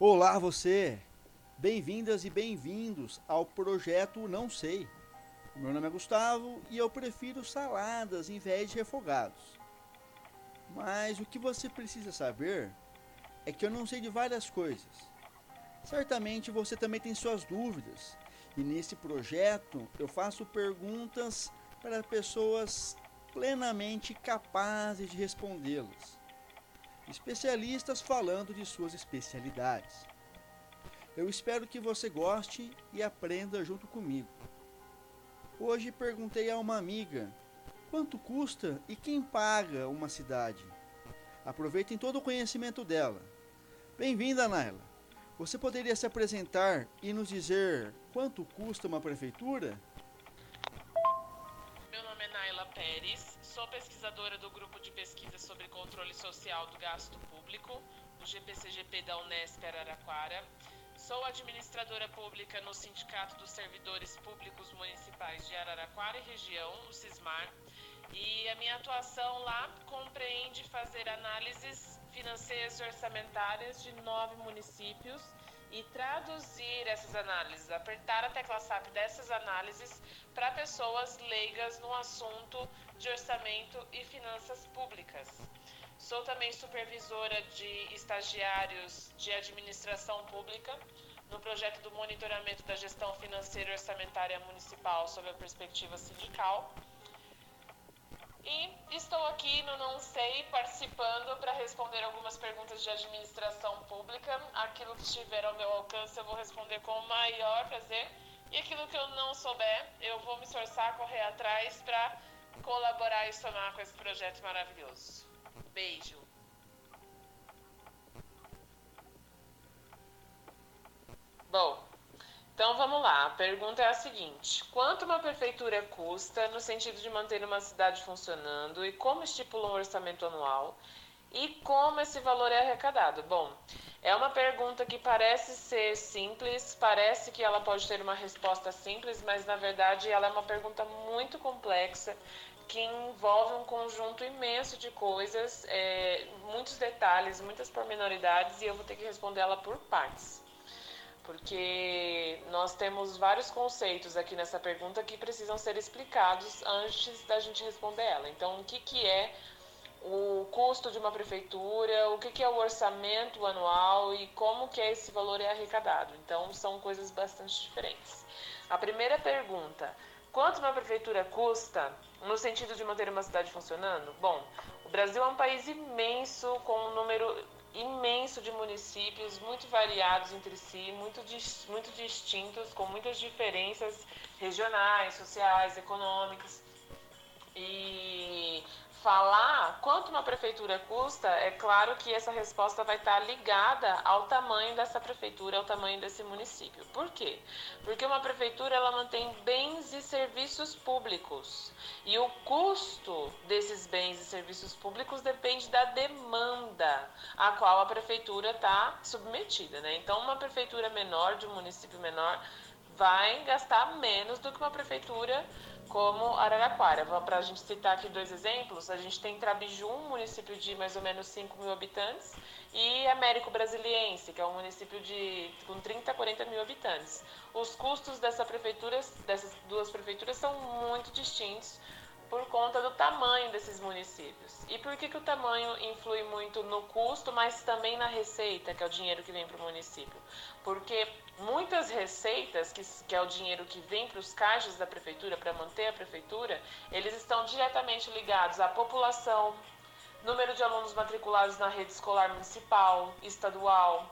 Olá você! Bem-vindas e bem-vindos ao projeto Não Sei. Meu nome é Gustavo e eu prefiro saladas em vez de refogados. Mas o que você precisa saber é que eu não sei de várias coisas. Certamente você também tem suas dúvidas, e nesse projeto eu faço perguntas para pessoas plenamente capazes de respondê-las. Especialistas falando de suas especialidades. Eu espero que você goste e aprenda junto comigo. Hoje perguntei a uma amiga quanto custa e quem paga uma cidade. Aproveitem todo o conhecimento dela. Bem-vinda, Naila. Você poderia se apresentar e nos dizer quanto custa uma prefeitura? Pérez, sou pesquisadora do Grupo de Pesquisa sobre Controle Social do Gasto Público, do GPCGP da Unesp Araraquara. Sou administradora pública no Sindicato dos Servidores Públicos Municipais de Araraquara e região, o CISMAR, e a minha atuação lá compreende fazer análises financeiras e orçamentárias de nove municípios e traduzir essas análises, apertar a tecla SAP dessas análises para pessoas leigas no assunto de orçamento e finanças públicas. Sou também supervisora de estagiários de administração pública no projeto do monitoramento da gestão financeira e orçamentária municipal sob a perspectiva sindical e estou aqui no Não Sei participando para responder algumas perguntas de administração pública. Aquilo que estiver ao meu alcance eu vou responder com o maior prazer. E aquilo que eu não souber, eu vou me esforçar, correr atrás para colaborar e somar com esse projeto maravilhoso. Beijo! Bom, então vamos lá, a pergunta é a seguinte: quanto uma prefeitura custa no sentido de manter uma cidade funcionando e como estipula um orçamento anual? E como esse valor é arrecadado? Bom, é uma pergunta que parece ser simples, parece que ela pode ter uma resposta simples, mas na verdade ela é uma pergunta muito complexa que envolve um conjunto imenso de coisas, é, muitos detalhes, muitas pormenoridades e eu vou ter que responder ela por partes porque nós temos vários conceitos aqui nessa pergunta que precisam ser explicados antes da gente responder ela. Então, o que, que é o custo de uma prefeitura, o que, que é o orçamento anual e como que esse valor é arrecadado. Então, são coisas bastante diferentes. A primeira pergunta, quanto uma prefeitura custa no sentido de manter uma cidade funcionando? Bom, o Brasil é um país imenso, com um número imenso de municípios, muito variados entre si, muito, muito distintos, com muitas diferenças regionais, sociais, econômicas. E falar quanto uma prefeitura custa, é claro que essa resposta vai estar ligada ao tamanho dessa prefeitura, ao tamanho desse município. Por quê? Porque uma prefeitura ela mantém bens e serviços públicos. E o custo desses bens e serviços públicos depende da demanda a qual a prefeitura está submetida. Né? Então, uma prefeitura menor, de um município menor, vai gastar menos do que uma prefeitura como Araraquara. Para a gente citar aqui dois exemplos, a gente tem Trabiju, um município de mais ou menos 5 mil habitantes, e Américo Brasiliense, que é um município de com 30 a 40 mil habitantes. Os custos dessa prefeitura, dessas duas prefeituras são muito distintos por conta do tamanho desses municípios. E por que, que o tamanho influi muito no custo, mas também na receita, que é o dinheiro que vem para o município? Porque muitas receitas, que, que é o dinheiro que vem para os caixas da prefeitura, para manter a prefeitura, eles estão diretamente ligados à população, número de alunos matriculados na rede escolar municipal, estadual,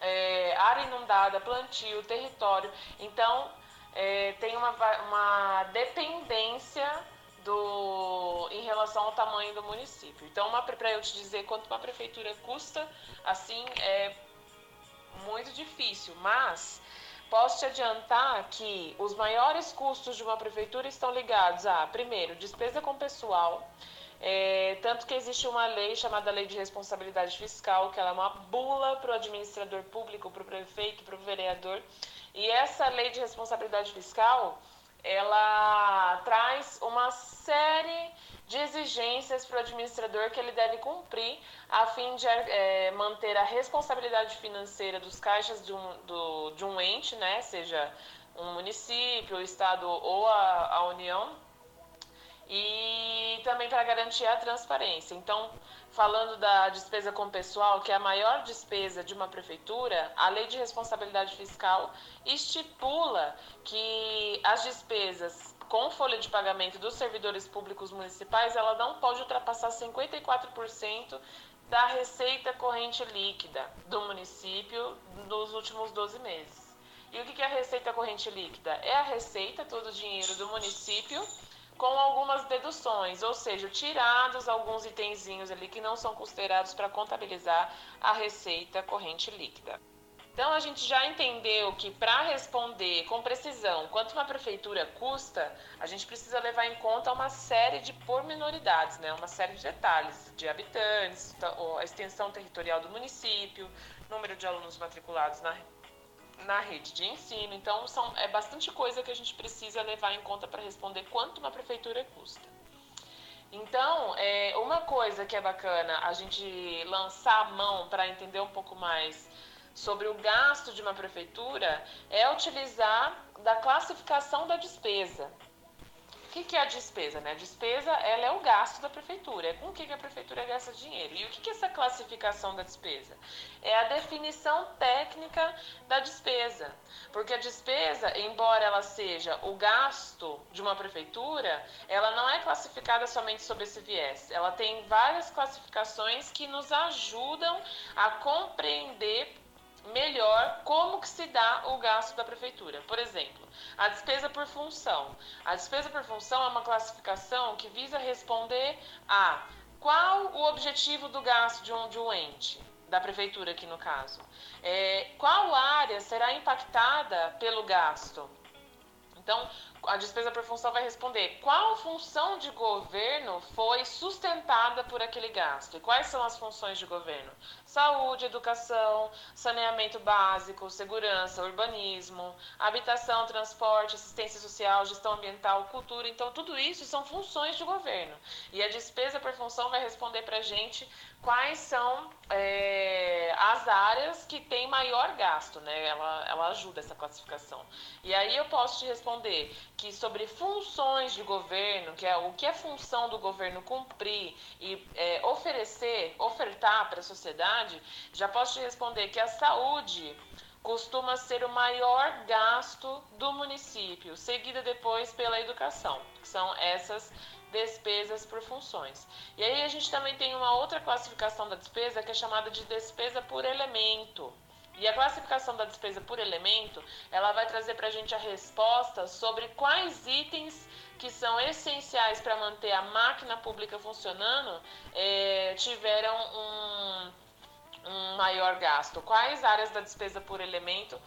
é, área inundada, plantio, território. Então, é, tem uma, uma dependência do, em relação ao tamanho do município. Então, para eu te dizer quanto uma prefeitura custa, assim, é muito difícil, mas posso te adiantar que os maiores custos de uma prefeitura estão ligados a, primeiro, despesa com pessoal, é, tanto que existe uma lei chamada Lei de Responsabilidade Fiscal, que ela é uma bula para o administrador público, para o prefeito, para o vereador, e essa lei de responsabilidade fiscal ela traz uma série de exigências para o administrador que ele deve cumprir a fim de é, manter a responsabilidade financeira dos caixas de um, do, de um ente, né, seja um município, o estado ou a, a União, e também para garantir a transparência. Então, falando da despesa com pessoal, que é a maior despesa de uma prefeitura, a Lei de Responsabilidade Fiscal estipula que as despesas com folha de pagamento dos servidores públicos municipais, ela não pode ultrapassar 54% da receita corrente líquida do município nos últimos 12 meses. E o que é a receita corrente líquida? É a receita, todo o dinheiro do município, com algumas deduções, ou seja, tirados alguns itenzinhos ali que não são considerados para contabilizar a receita corrente líquida. Então a gente já entendeu que para responder com precisão quanto uma prefeitura custa, a gente precisa levar em conta uma série de pormenoridades, né? uma série de detalhes de habitantes, a extensão territorial do município, número de alunos matriculados na, na rede de ensino. Então são, é bastante coisa que a gente precisa levar em conta para responder quanto uma prefeitura custa. Então, é, uma coisa que é bacana a gente lançar a mão para entender um pouco mais sobre o gasto de uma prefeitura é utilizar da classificação da despesa. Que, que é a despesa? Né? A despesa ela é o gasto da prefeitura, é com o que, que a prefeitura gasta dinheiro. E o que, que é essa classificação da despesa? É a definição técnica da despesa. Porque a despesa, embora ela seja o gasto de uma prefeitura, ela não é classificada somente sob esse viés. Ela tem várias classificações que nos ajudam a compreender melhor como que se dá o gasto da prefeitura. Por exemplo, a despesa por função. A despesa por função é uma classificação que visa responder a qual o objetivo do gasto de um, de um ente, da prefeitura aqui no caso. É, qual área será impactada pelo gasto? Então, a despesa por função vai responder qual função de governo foi sustentada por aquele gasto e quais são as funções de governo: saúde, educação, saneamento básico, segurança, urbanismo, habitação, transporte, assistência social, gestão ambiental, cultura. Então, tudo isso são funções de governo. E a despesa por função vai responder para a gente quais são é, as áreas que têm maior gasto, né? Ela, ela ajuda essa classificação. E aí eu posso te responder que sobre funções de governo, que é o que é função do governo cumprir e é, oferecer, ofertar para a sociedade, já posso te responder que a saúde costuma ser o maior gasto do município, seguida depois pela educação, que são essas despesas por funções. E aí a gente também tem uma outra classificação da despesa que é chamada de despesa por elemento. E a classificação da despesa por elemento, ela vai trazer para a gente a resposta sobre quais itens que são essenciais para manter a máquina pública funcionando é, tiveram um, um maior gasto. Quais áreas da despesa por elemento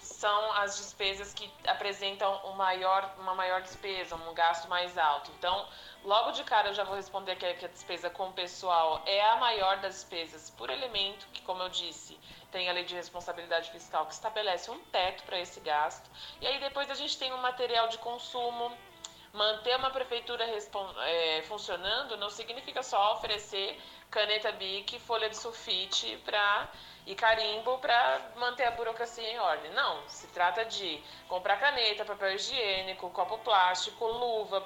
são as despesas que apresentam um maior, uma maior despesa, um gasto mais alto. Então, logo de cara eu já vou responder que a despesa com o pessoal é a maior das despesas por elemento, que como eu disse, tem a lei de responsabilidade fiscal que estabelece um teto para esse gasto. E aí depois a gente tem um material de consumo. Manter uma prefeitura é, funcionando não significa só oferecer caneta BIC, folha de sulfite para e carimbo para manter a burocracia em ordem. Não, se trata de comprar caneta, papel higiênico, copo plástico, luva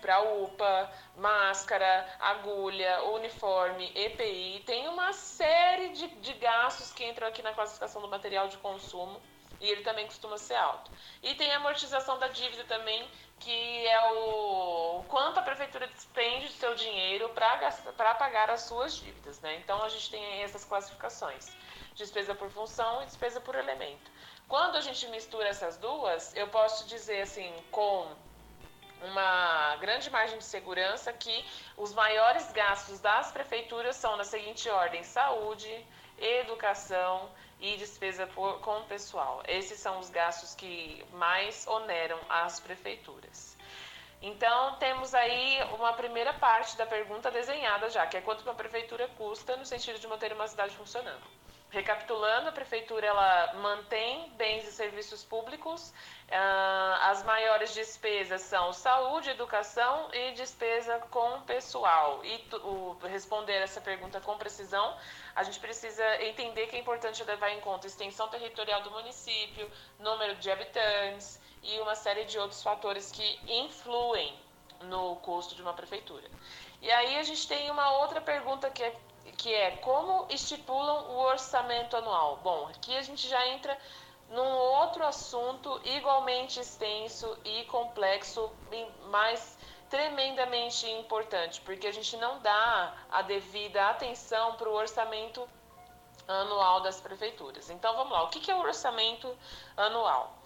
para a UPA, máscara, agulha, uniforme, EPI. Tem uma série de, de gastos que entram aqui na classificação do material de consumo e ele também costuma ser alto. E tem amortização da dívida também, que é o, o quanto a prefeitura despende do seu dinheiro para pagar as suas dívidas. Né? Então a gente tem essas classificações: despesa por função e despesa por elemento. Quando a gente mistura essas duas, eu posso dizer assim, com uma grande margem de segurança que os maiores gastos das prefeituras são na seguinte ordem: saúde, educação e despesa por, com o pessoal. Esses são os gastos que mais oneram as prefeituras. Então, temos aí uma primeira parte da pergunta desenhada já, que é quanto uma prefeitura custa no sentido de manter uma cidade funcionando. Recapitulando, a prefeitura ela mantém bens e serviços públicos. Uh, as maiores despesas são saúde, educação e despesa com pessoal. E o, responder essa pergunta com precisão, a gente precisa entender que é importante levar em conta a extensão territorial do município, número de habitantes e uma série de outros fatores que influem no custo de uma prefeitura. E aí a gente tem uma outra pergunta que é que é como estipulam o orçamento anual. Bom, aqui a gente já entra num outro assunto igualmente extenso e complexo, mas tremendamente importante, porque a gente não dá a devida atenção para o orçamento anual das prefeituras. Então vamos lá, o que é o orçamento anual?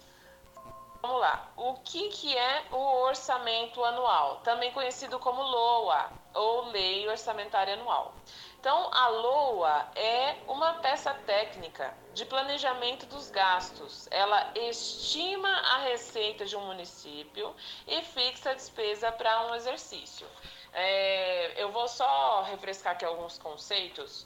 Vamos lá, o que, que é o orçamento anual? Também conhecido como LOA, ou Lei Orçamentária Anual. Então, a LOA é uma peça técnica de planejamento dos gastos. Ela estima a receita de um município e fixa a despesa para um exercício. É, eu vou só refrescar aqui alguns conceitos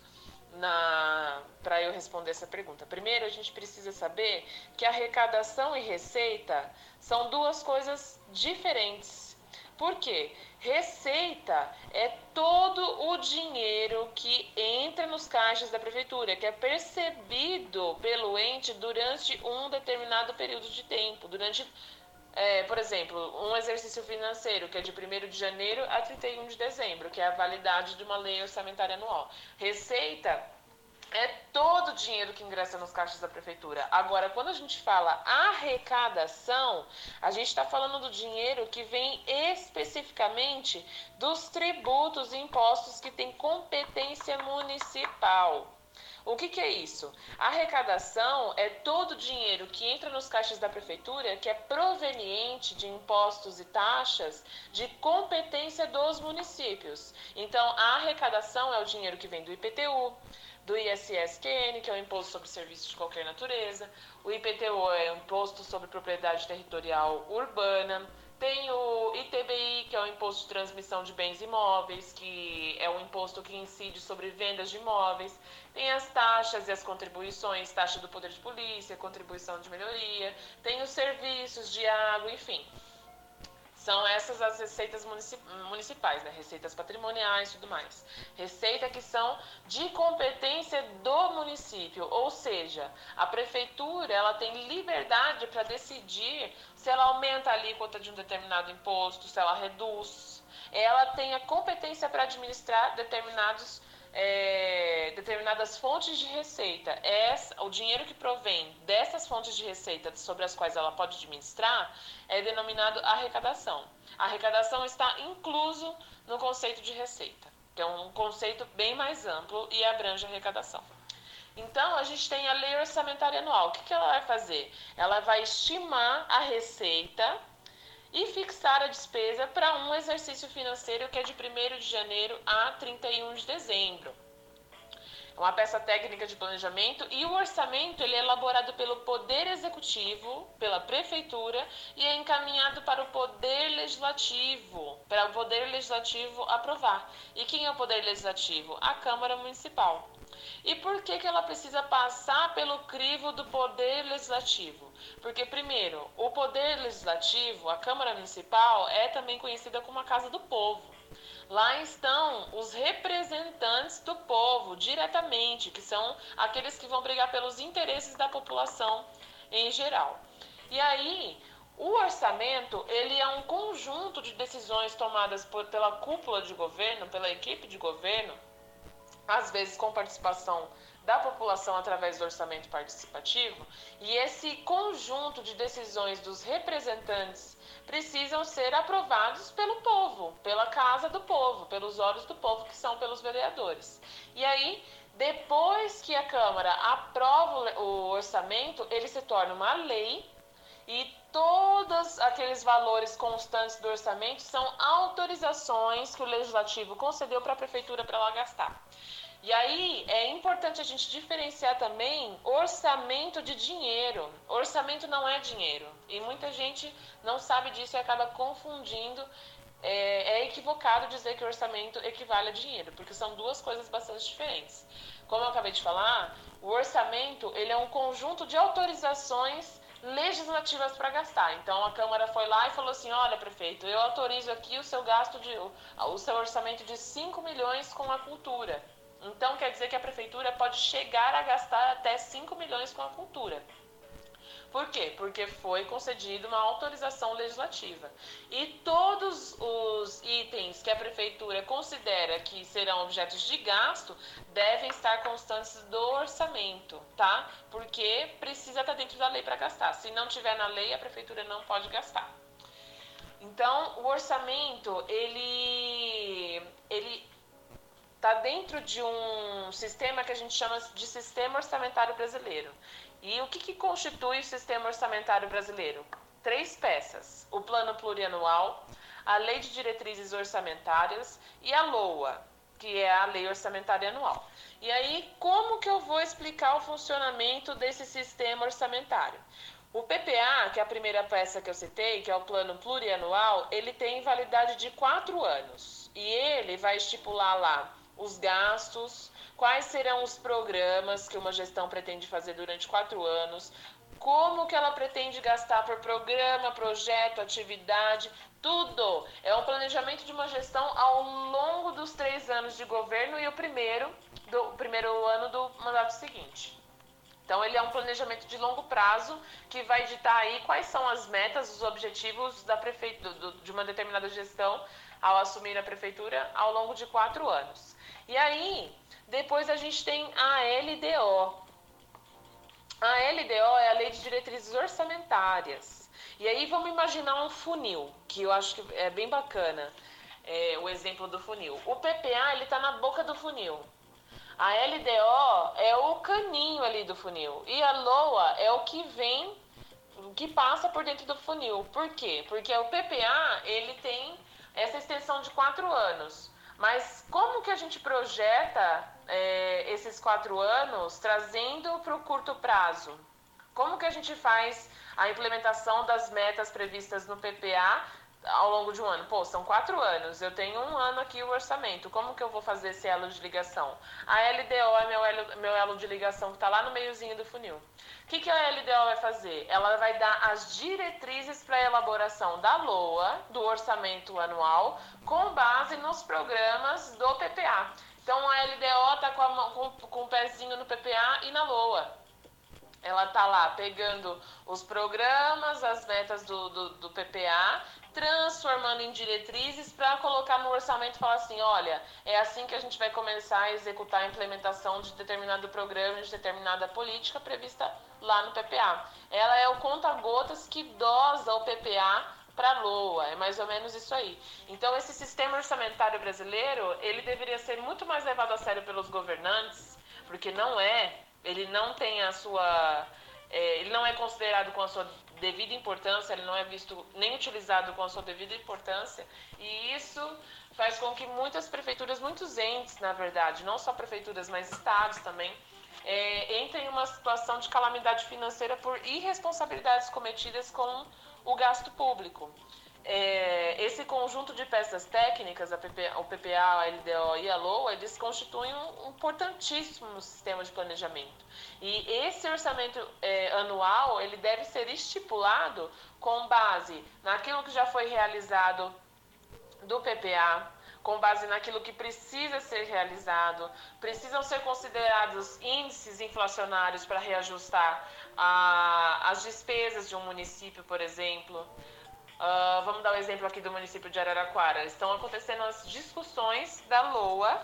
para eu responder essa pergunta. Primeiro, a gente precisa saber que arrecadação e receita são duas coisas diferentes. Por quê? Receita é todo o dinheiro que entra nos caixas da prefeitura, que é percebido pelo ente durante um determinado período de tempo, durante é, por exemplo, um exercício financeiro que é de 1 de janeiro a 31 de dezembro, que é a validade de uma lei orçamentária anual. Receita é todo o dinheiro que ingressa nos caixas da prefeitura. Agora, quando a gente fala arrecadação, a gente está falando do dinheiro que vem especificamente dos tributos e impostos que têm competência municipal. O que, que, é isso? A arrecadação é todo o dinheiro que entra nos caixas da prefeitura que é proveniente de impostos e taxas de competência dos municípios. Então, a arrecadação é o dinheiro que vem do IPTU, do ISSQN, que é o Imposto sobre Serviços de Qualquer Natureza, o IPTU é o Imposto sobre Propriedade Territorial Urbana, tem o ITBI, que é o Imposto de Transmissão de Bens Imóveis, que é o imposto que incide sobre vendas de imóveis, tem as taxas e as contribuições, taxa do poder de polícia, contribuição de melhoria, tem os serviços de água, enfim. São essas as receitas municipais, né? receitas patrimoniais e tudo mais. Receita que são de competência do município, ou seja, a prefeitura ela tem liberdade para decidir se ela aumenta a alíquota de um determinado imposto, se ela reduz. Ela tem a competência para administrar determinados é, determinadas fontes de receita, essa, o dinheiro que provém dessas fontes de receita sobre as quais ela pode administrar é denominado arrecadação. A arrecadação está incluso no conceito de receita, que é um conceito bem mais amplo e abrange a arrecadação. Então, a gente tem a lei orçamentária anual. O que, que ela vai fazer? Ela vai estimar a receita e fixar a despesa para um exercício financeiro que é de 1 de janeiro a 31 de dezembro. É uma peça técnica de planejamento e o orçamento ele é elaborado pelo Poder Executivo, pela Prefeitura e é encaminhado para o Poder Legislativo, para o Poder Legislativo aprovar. E quem é o Poder Legislativo? A Câmara Municipal. E por que, que ela precisa passar pelo crivo do Poder Legislativo? Porque, primeiro, o Poder Legislativo, a Câmara Municipal, é também conhecida como a Casa do Povo. Lá estão os representantes do povo diretamente, que são aqueles que vão brigar pelos interesses da população em geral. E aí, o orçamento, ele é um conjunto de decisões tomadas por, pela cúpula de governo, pela equipe de governo, às vezes com participação da população através do orçamento participativo, e esse conjunto de decisões dos representantes precisam ser aprovados pelo povo, pela casa do povo, pelos olhos do povo, que são pelos vereadores. E aí, depois que a Câmara aprova o orçamento, ele se torna uma lei e todos aqueles valores constantes do orçamento são autorizações que o legislativo concedeu para a prefeitura para ela gastar. E aí é importante a gente diferenciar também orçamento de dinheiro. Orçamento não é dinheiro. E muita gente não sabe disso e acaba confundindo é, é, equivocado dizer que orçamento equivale a dinheiro, porque são duas coisas bastante diferentes. Como eu acabei de falar, o orçamento ele é um conjunto de autorizações legislativas para gastar. Então a Câmara foi lá e falou assim: olha, prefeito, eu autorizo aqui o seu gasto de o seu orçamento de 5 milhões com a cultura. Então quer dizer que a prefeitura pode chegar a gastar até 5 milhões com a cultura. Por quê? Porque foi concedida uma autorização legislativa. E todos os itens que a prefeitura considera que serão objetos de gasto devem estar constantes do orçamento, tá? Porque precisa estar dentro da lei para gastar. Se não tiver na lei, a prefeitura não pode gastar. Então, o orçamento, ele ele está dentro de um sistema que a gente chama de sistema orçamentário brasileiro. E o que, que constitui o sistema orçamentário brasileiro? Três peças: o plano plurianual, a lei de diretrizes orçamentárias e a LOA, que é a lei orçamentária anual. E aí, como que eu vou explicar o funcionamento desse sistema orçamentário? O PPA, que é a primeira peça que eu citei, que é o plano plurianual, ele tem validade de quatro anos. E ele vai estipular lá os gastos, quais serão os programas que uma gestão pretende fazer durante quatro anos, como que ela pretende gastar por programa, projeto, atividade, tudo. É um planejamento de uma gestão ao longo dos três anos de governo e o primeiro, do primeiro ano do mandato seguinte. Então, ele é um planejamento de longo prazo que vai ditar aí quais são as metas, os objetivos da prefeitura, de uma determinada gestão ao assumir a prefeitura ao longo de quatro anos. E aí, depois a gente tem a LDO. A LDO é a Lei de Diretrizes Orçamentárias. E aí vamos imaginar um funil, que eu acho que é bem bacana. É, o exemplo do funil. O PPA ele está na boca do funil. A LDO é o caninho ali do funil. E a LOA é o que vem, que passa por dentro do funil. Por quê? Porque o PPA ele tem essa extensão de quatro anos. Mas como que a gente projeta é, esses quatro anos trazendo para o curto prazo? Como que a gente faz a implementação das metas previstas no PPA ao longo de um ano? Pô, são quatro anos, eu tenho um ano aqui o orçamento, como que eu vou fazer esse elo de ligação? A LDO é meu elo, meu elo de ligação que está lá no meiozinho do funil. O que, que a LDO vai fazer? Ela vai dar as diretrizes para a elaboração da LOA, do orçamento anual, com base nos programas do PPA. Então a LDO está com, com, com o pezinho no PPA e na LOA. Ela está lá pegando os programas, as metas do, do, do PPA transformando em diretrizes para colocar no orçamento e falar assim, olha, é assim que a gente vai começar a executar a implementação de determinado programa, de determinada política prevista lá no PPA. Ela é o conta-gotas que dosa o PPA para a LOA, é mais ou menos isso aí. Então, esse sistema orçamentário brasileiro, ele deveria ser muito mais levado a sério pelos governantes, porque não é, ele não tem a sua... É, ele não é considerado com a sua devida importância, ele não é visto nem utilizado com a sua devida importância, e isso faz com que muitas prefeituras, muitos entes, na verdade, não só prefeituras, mas estados também, é, entrem em uma situação de calamidade financeira por irresponsabilidades cometidas com o gasto público é, esse conjunto de peças técnicas, o PPA, a LDO e a LOA, eles constituem um importantíssimo sistema de planejamento. E esse orçamento é, anual, ele deve ser estipulado com base naquilo que já foi realizado do PPA, com base naquilo que precisa ser realizado, precisam ser considerados índices inflacionários para reajustar a, as despesas de um município, por exemplo. Uh, vamos dar o um exemplo aqui do município de Araraquara. Estão acontecendo as discussões da LOA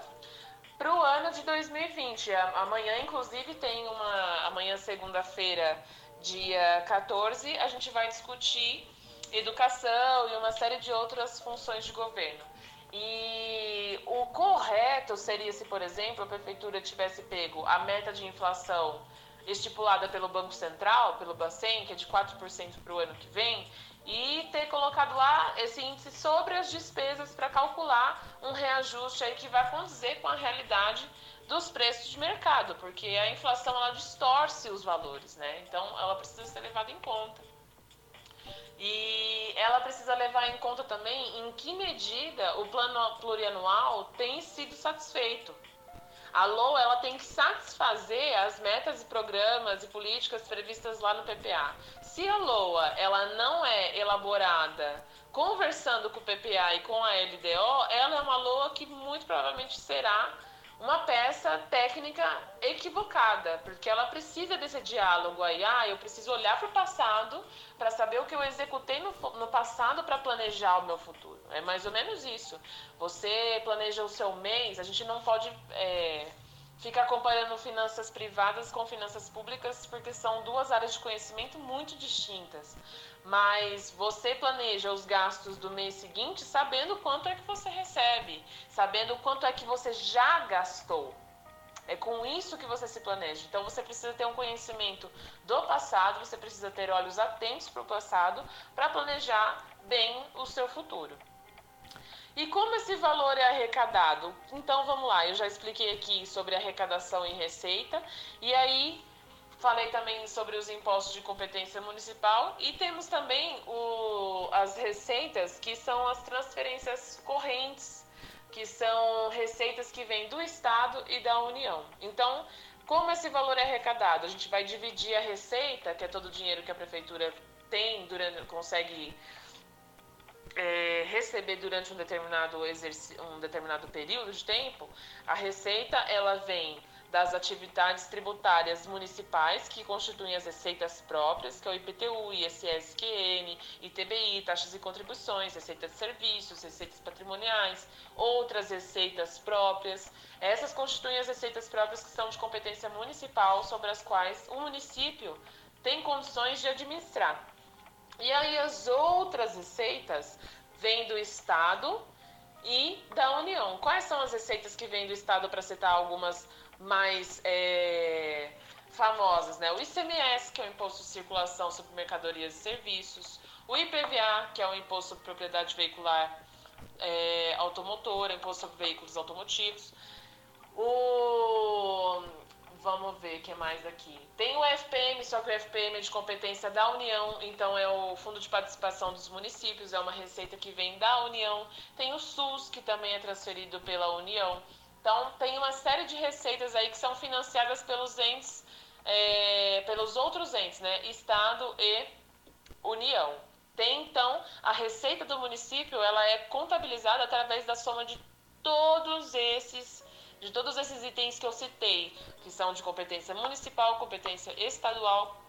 para o ano de 2020. Amanhã, inclusive, tem uma. Amanhã, segunda-feira, dia 14, a gente vai discutir educação e uma série de outras funções de governo. E o correto seria se, por exemplo, a prefeitura tivesse pego a meta de inflação estipulada pelo Banco Central, pelo Bacen, que é de 4% para o ano que vem, e ter colocado lá esse índice sobre as despesas para calcular um reajuste aí que vai condizer com a realidade dos preços de mercado, porque a inflação ela distorce os valores, né? Então ela precisa ser levada em conta. E ela precisa levar em conta também em que medida o plano plurianual tem sido satisfeito. A LOA ela tem que satisfazer as metas e programas e políticas previstas lá no PPA. Se a LOA ela não é elaborada conversando com o PPA e com a LDO, ela é uma LOA que muito provavelmente será uma peça técnica equivocada, porque ela precisa desse diálogo aí. Ah, eu preciso olhar para o passado para saber o que eu executei no, no passado para planejar o meu futuro. É mais ou menos isso. Você planeja o seu mês, a gente não pode é, ficar comparando finanças privadas com finanças públicas, porque são duas áreas de conhecimento muito distintas mas você planeja os gastos do mês seguinte sabendo quanto é que você recebe, sabendo quanto é que você já gastou. É com isso que você se planeja. Então você precisa ter um conhecimento do passado, você precisa ter olhos atentos para o passado para planejar bem o seu futuro. E como esse valor é arrecadado? Então vamos lá, eu já expliquei aqui sobre arrecadação e receita, e aí Falei também sobre os impostos de competência municipal e temos também o, as receitas, que são as transferências correntes, que são receitas que vêm do Estado e da União. Então, como esse valor é arrecadado? A gente vai dividir a receita, que é todo o dinheiro que a prefeitura tem, durante, consegue é, receber durante um determinado, um determinado período de tempo. A receita ela vem das atividades tributárias municipais que constituem as receitas próprias, que é o IPTU, ISSQN, ITBI, taxas e contribuições, receitas de serviços, receitas patrimoniais, outras receitas próprias. Essas constituem as receitas próprias que são de competência municipal, sobre as quais o município tem condições de administrar. E aí as outras receitas vêm do Estado e da União. Quais são as receitas que vêm do Estado, para citar algumas mais é, famosas, né? O ICMS, que é o Imposto de Circulação sobre Mercadorias e Serviços, o IPVA, que é o Imposto sobre Propriedade Veicular é, Automotora, Imposto sobre Veículos Automotivos, o Vamos ver o que mais aqui. Tem o FPM, só que o FPM é de competência da União, então é o Fundo de Participação dos Municípios, é uma receita que vem da União. Tem o SUS, que também é transferido pela União. Então, tem uma série de receitas aí que são financiadas pelos entes, é, pelos outros entes, né? Estado e União. Tem, então, a receita do município, ela é contabilizada através da soma de todos esses de todos esses itens que eu citei, que são de competência municipal, competência estadual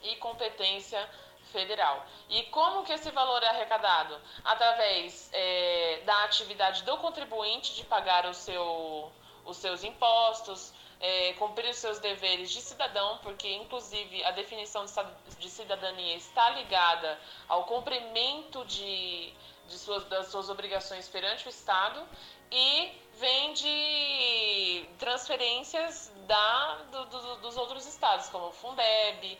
e competência federal. E como que esse valor é arrecadado? Através é, da atividade do contribuinte de pagar o seu, os seus impostos, é, cumprir os seus deveres de cidadão, porque inclusive a definição de cidadania está ligada ao cumprimento de, de suas, das suas obrigações perante o Estado e vem de transferências da, do, do, dos outros estados, como o Fundeb,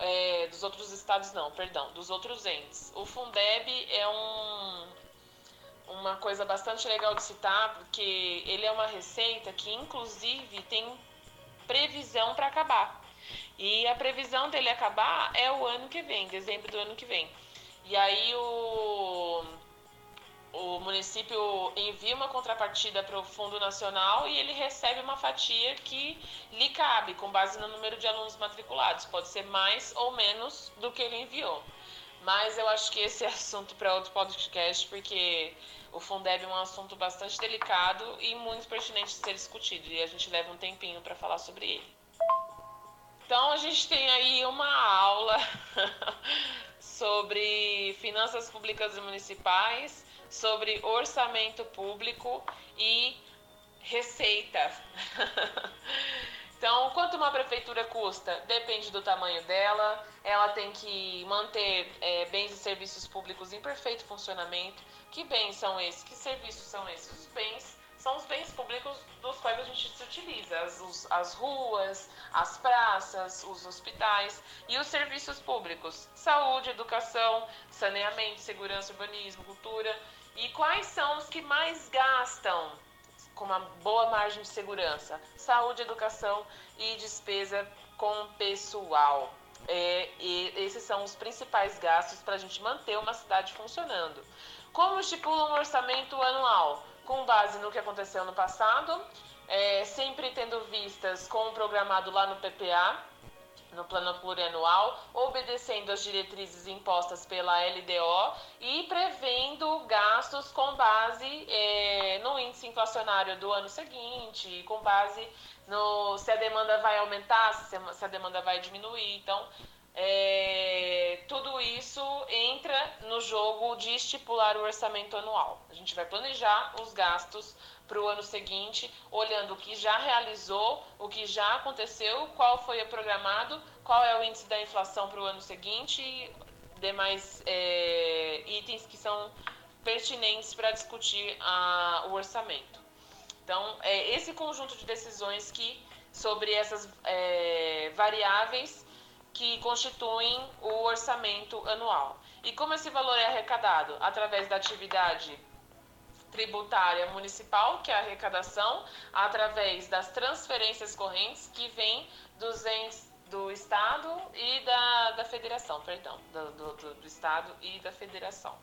é, dos outros estados não, perdão, dos outros entes. O Fundeb é um, uma coisa bastante legal de citar, porque ele é uma receita que, inclusive, tem previsão para acabar. E a previsão dele acabar é o ano que vem, dezembro do ano que vem. E aí o o município envia uma contrapartida para o Fundo Nacional e ele recebe uma fatia que lhe cabe, com base no número de alunos matriculados. Pode ser mais ou menos do que ele enviou. Mas eu acho que esse é assunto para outro podcast, porque o Fundeb é um assunto bastante delicado e muito pertinente de ser discutido. E a gente leva um tempinho para falar sobre ele. Então a gente tem aí uma aula sobre finanças públicas e municipais sobre orçamento público e receita. Então, quanto uma prefeitura custa? Depende do tamanho dela. Ela tem que manter é, bens e serviços públicos em perfeito funcionamento. Que bens são esses? Que serviços são esses? Os bens são os bens públicos dos quais a gente se utiliza, as, as ruas, as praças, os hospitais e os serviços públicos, saúde, educação, saneamento, segurança, urbanismo, cultura. E quais são os que mais gastam com uma boa margem de segurança? Saúde, educação e despesa com pessoal. é, esses são os principais gastos para a gente manter uma cidade funcionando. Como estipula um orçamento anual? Com base no que aconteceu no passado, é, sempre tendo vistas com o programado lá no PPA, no plano plurianual, obedecendo às diretrizes impostas pela LDO e prevendo gastos com base é, no índice inflacionário do ano seguinte, com base no se a demanda vai aumentar, se a demanda vai diminuir. Então, é, tudo isso entra no jogo de estipular o orçamento anual. A gente vai planejar os gastos para o ano seguinte, olhando o que já realizou, o que já aconteceu, qual foi o programado, qual é o índice da inflação para o ano seguinte e demais é, itens que são pertinentes para discutir a, o orçamento. Então, é esse conjunto de decisões que sobre essas é, variáveis que constituem o orçamento anual. E como esse valor é arrecadado? Através da atividade tributária municipal, que é a arrecadação, através das transferências correntes que vêm dos entes do Estado e da, da Federação, perdão, do, do, do Estado e da Federação.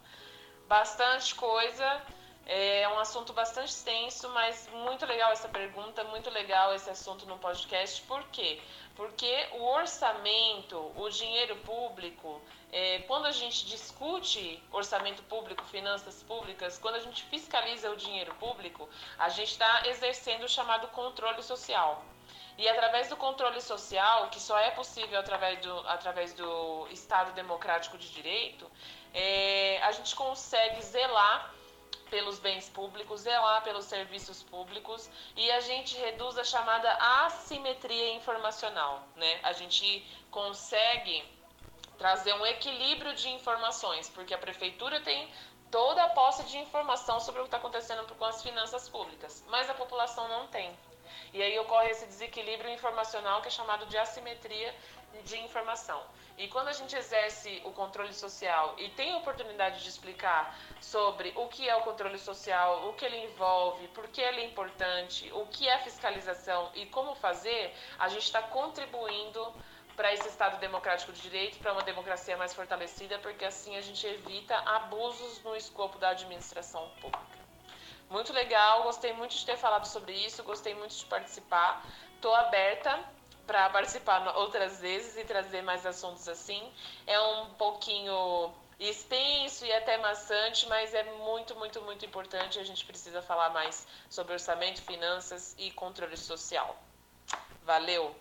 Bastante coisa, é um assunto bastante extenso, mas muito legal essa pergunta, muito legal esse assunto no podcast. Por quê? Porque o orçamento, o dinheiro público, é, quando a gente discute orçamento público, finanças públicas, quando a gente fiscaliza o dinheiro público, a gente está exercendo o chamado controle social. E através do controle social, que só é possível através do, através do Estado Democrático de Direito, é, a gente consegue zelar pelos bens públicos, zelar pelos serviços públicos e a gente reduz a chamada assimetria informacional, né? A gente consegue trazer um equilíbrio de informações, porque a prefeitura tem toda a posse de informação sobre o que está acontecendo com as finanças públicas, mas a população não tem. E aí ocorre esse desequilíbrio informacional que é chamado de assimetria de informação. E quando a gente exerce o controle social e tem a oportunidade de explicar sobre o que é o controle social, o que ele envolve, por que ele é importante, o que é fiscalização e como fazer, a gente está contribuindo para esse Estado democrático de direito, para uma democracia mais fortalecida, porque assim a gente evita abusos no escopo da administração pública. Muito legal, gostei muito de ter falado sobre isso, gostei muito de participar. Estou aberta para participar outras vezes e trazer mais assuntos assim. É um pouquinho extenso e até maçante, mas é muito, muito, muito importante. A gente precisa falar mais sobre orçamento, finanças e controle social. Valeu!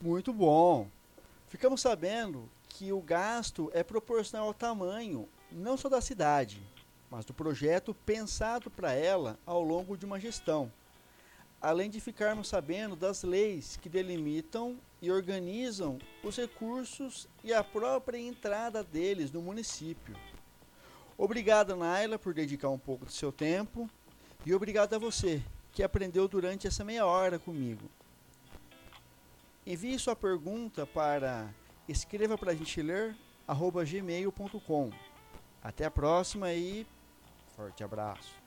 Muito bom! Ficamos sabendo que o gasto é proporcional ao tamanho, não só da cidade, mas do projeto pensado para ela ao longo de uma gestão. Além de ficarmos sabendo das leis que delimitam e organizam os recursos e a própria entrada deles no município. Obrigado, Naila, por dedicar um pouco do seu tempo e obrigado a você que aprendeu durante essa meia hora comigo. Envie sua pergunta para escreva para gente ler gmail.com. Até a próxima e Forte abraço.